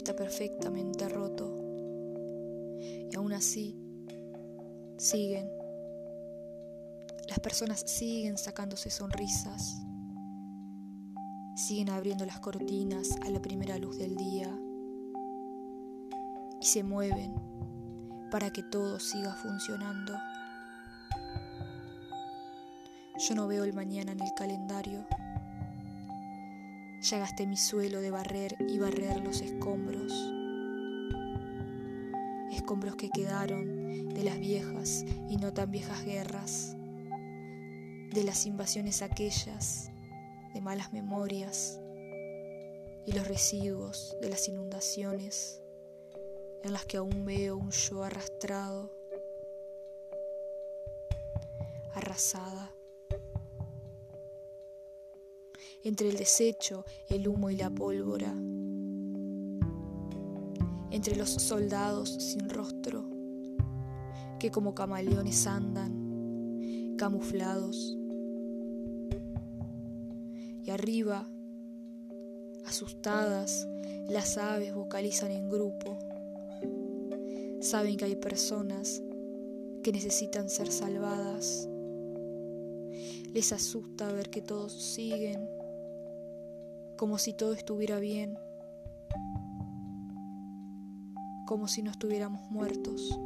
perfectamente roto. Y aún así, siguen. Las personas siguen sacándose sonrisas, siguen abriendo las cortinas a la primera luz del día y se mueven para que todo siga funcionando. Yo no veo el mañana en el calendario. Ya gasté mi suelo de barrer y barrer los escombros. Escombros que quedaron de las viejas y no tan viejas guerras, de las invasiones aquellas, de malas memorias y los residuos de las inundaciones en las que aún veo un yo arrastrado, arrasada. Entre el desecho, el humo y la pólvora, entre los soldados sin rostro, que como camaleones andan, camuflados. Y arriba, asustadas, las aves vocalizan en grupo Saben que hay personas que necesitan ser salvadas. Les asusta ver que todos siguen como si todo estuviera bien, como si no estuviéramos muertos.